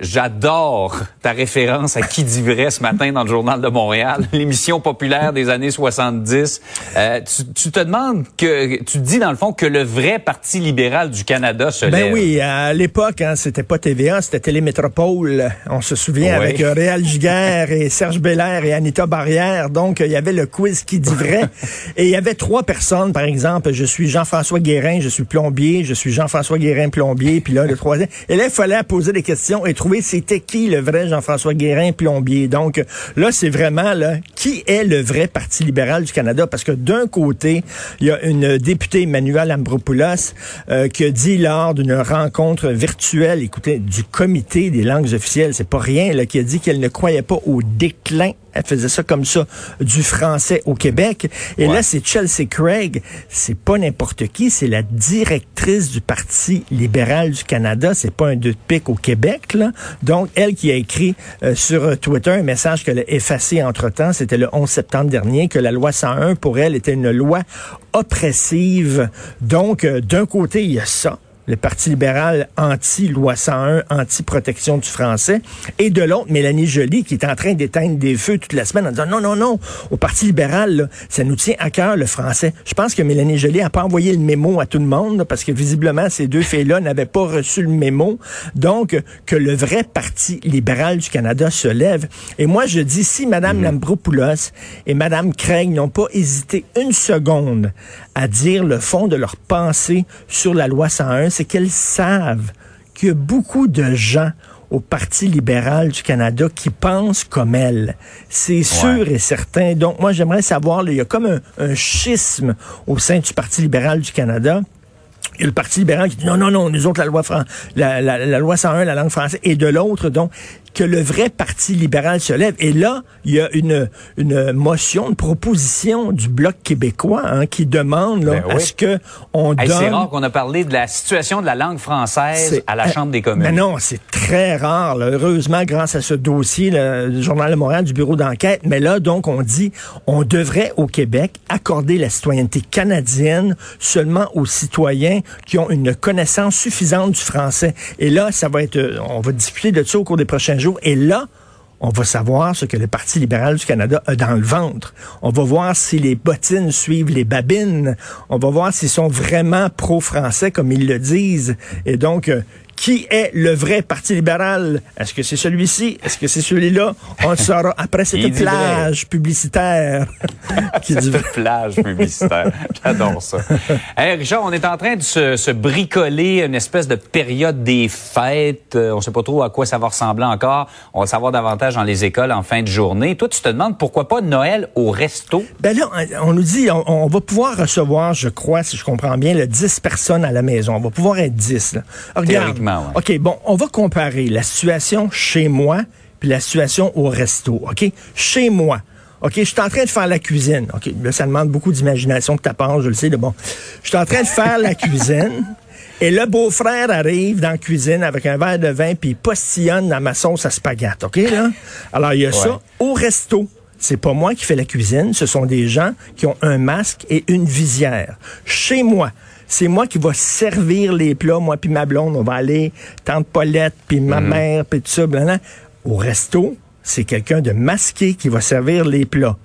J'adore ta référence à qui dit vrai ce matin dans le journal de Montréal, l'émission populaire des années 70. Euh, tu, tu, te demandes que tu dis dans le fond que le vrai Parti libéral du Canada se ben lève. Ben oui, à l'époque, hein, c'était pas TVA, c'était Télémétropole. On se souvient Oui. avec euh, Réal Giguère et Serge Belair et Anita Barrière. Donc, il y avait le quiz qui dit vrai. et il y avait trois personnes, par exemple. Je suis Jean-François Guérin, je suis plombier. Je suis Jean-François Guérin, plombier. Puis là, le troisième. Et là, il fallait poser des questions et trouver c'était qui le vrai Jean-François Guérin, plombier. Donc, là, c'est vraiment, là, qui est le vrai Parti libéral du Canada? Parce que d'un côté, il y a une députée, Emmanuel Ambropoulos, euh, qui a dit lors d'une rencontre virtuelle, écoutez, du comité des langues officielles, c'est pas rien, là, qui a dit qu'elle ne croyait pas au déclin elle faisait ça comme ça du français au Québec. Et Ouais. là, c'est Chelsea Craig. C'est pas n'importe qui. C'est la directrice du Parti libéral du Canada. C'est pas un deux de pique au Québec, là. Donc, elle qui a écrit euh, sur Twitter un message qu'elle a effacé entre-temps. C'était le 11 septembre dernier que la loi 101, pour elle, était une loi oppressive. Donc, euh, d'un côté, il y a ça le Parti libéral anti-loi 101, anti-protection du français, et de l'autre, Mélanie Joly, qui est en train d'éteindre des feux toute la semaine en disant non, non, non, au Parti libéral, là, ça nous tient à cœur le français. Je pense que Mélanie Joly n'a pas envoyé le mémo à tout le monde, parce que visiblement, ces deux filles-là n'avaient pas reçu le mémo. Donc, que le vrai Parti libéral du Canada se lève. Et moi, je dis, si Mme Lambropoulos et Mme Craig n'ont pas hésité une seconde à dire le fond de leur pensée sur la loi 101, c'est qu'elles savent qu'il y a beaucoup de gens au Parti libéral du Canada qui pensent comme elles. C'est sûr et certain. Donc, moi, j'aimerais savoir, là, il y a comme un, un schisme au sein du Parti libéral du Canada. Y a le Parti libéral qui dit non, non, non, nous autres, la loi, fran- la, la, la loi 101, la langue française, et de l'autre, donc, que le vrai Parti libéral se lève. Et là, il y a une, une motion, une proposition du Bloc québécois hein, qui demande là, Ben oui. à ce que on Hey, donne... c'est rare qu'on a parlé de la situation de la langue française à la euh, Chambre des communes. Mais non, c'est très rare. là. Heureusement, grâce à ce dossier, là, le Journal de Montréal, du bureau d'enquête. Mais là, donc, on dit, on devrait au Québec accorder la citoyenneté canadienne seulement aux citoyens qui ont une connaissance suffisante du français. Et là, ça va être, euh, on va discuter de ça au cours des prochains jours. Et là, on va savoir ce que le Parti libéral du Canada a dans le ventre. On va voir si les bottines suivent les babines. On va voir s'ils sont vraiment pro-français comme ils le disent. Et donc, euh, qui est le vrai Parti libéral? Est-ce que c'est celui-ci? Est-ce que c'est celui-là? On le saura après cette plage publicitaire. qui dit plage publicitaire. J'adore ça. Hey, Richard, on est en train de se, se bricoler une espèce de période des fêtes. Euh, on sait pas trop à quoi ça va ressembler encore. On va savoir davantage dans les écoles en fin de journée. Toi, tu te demandes pourquoi pas Noël au resto? Ben là, on nous dit, on, on va pouvoir recevoir, je crois, si je comprends bien, le 10 personnes à la maison. On va pouvoir être 10. Là. Regarde. Théoriquement, ouais. OK, bon, on va comparer la situation chez moi puis la situation au resto. OK? Chez moi. OK, je suis en train de faire la cuisine. OK, là, ça demande beaucoup d'imagination de ta part, je le sais. là, bon, je suis en train de faire la cuisine. Et le beau-frère arrive dans la cuisine avec un verre de vin puis il postillonne dans ma sauce à spaghetti. OK, là? Alors, il y a ça au resto. C'est pas moi qui fais la cuisine, ce sont des gens qui ont un masque et une visière. Chez moi, c'est moi qui va servir les plats, moi puis ma blonde, on va aller tante Paulette puis ma mère puis tout ça, blablabla. Au resto, c'est quelqu'un de masqué qui va servir les plats.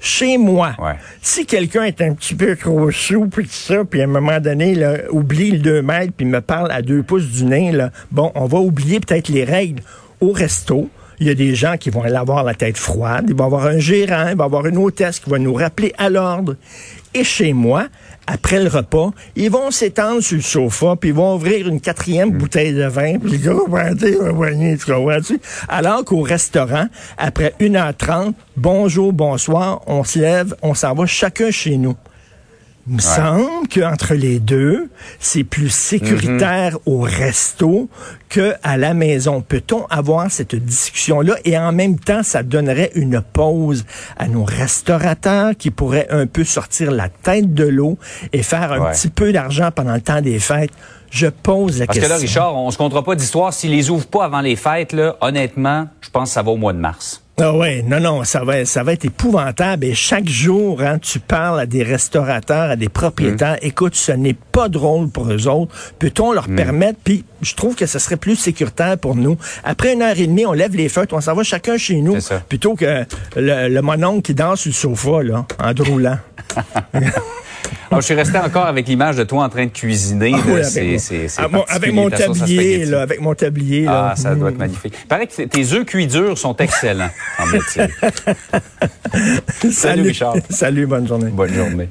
Chez moi, Ouais. si quelqu'un est un petit peu trop sous puis tout ça, puis à un moment donné là, oublie le 2 mètres puis me parle à deux pouces du nez, là, bon, on va oublier peut-être les règles au resto. Il y a des gens qui vont aller avoir la tête froide, il va y avoir un gérant, il va y avoir une hôtesse qui va nous rappeler à l'ordre. Et chez moi, après le repas, ils vont s'étendre sur le sofa, puis ils vont ouvrir une quatrième bouteille de vin, puis? Alors qu'au restaurant, après 1h30, bonjour, bonsoir, on se lève, on s'en va chacun chez nous. Il me semble qu'entre les deux, c'est plus sécuritaire au resto que à la maison. Peut-on avoir cette discussion-là? Et en même temps, ça donnerait une pause à nos restaurateurs qui pourraient un peu sortir la tête de l'eau et faire un Ouais. petit peu d'argent pendant le temps des fêtes? Je pose la Parce que question. là, Richard, on se comptera pas d'histoire. S'ils les ouvrent pas avant les fêtes, là, honnêtement, je pense que ça va au mois de mars. Ah ouais, non, non, ça va, ça va être épouvantable. Et chaque jour, hein, tu parles à des restaurateurs, à des propriétaires. Mm. Écoute, ce n'est pas drôle pour eux autres. Peut-on leur permettre? Puis, je trouve que ce serait plus sécuritaire pour nous. Après une heure et demie, on lève les feutres, on s'en va chacun chez nous, plutôt que le, le mononcle qui danse sur le sofa là, en droulant. Alors, je suis resté encore avec l'image de toi en train de cuisiner. là. Ah oui, avec, c'est- Ah, mon- avec mon tablier, là, avec mon tablier. là. Ah, ça doit être magnifique. Il paraît que tes œufs cuits durs sont excellents, semble-t-il. Salut, Richard. Salut, bonne journée. Bonne journée.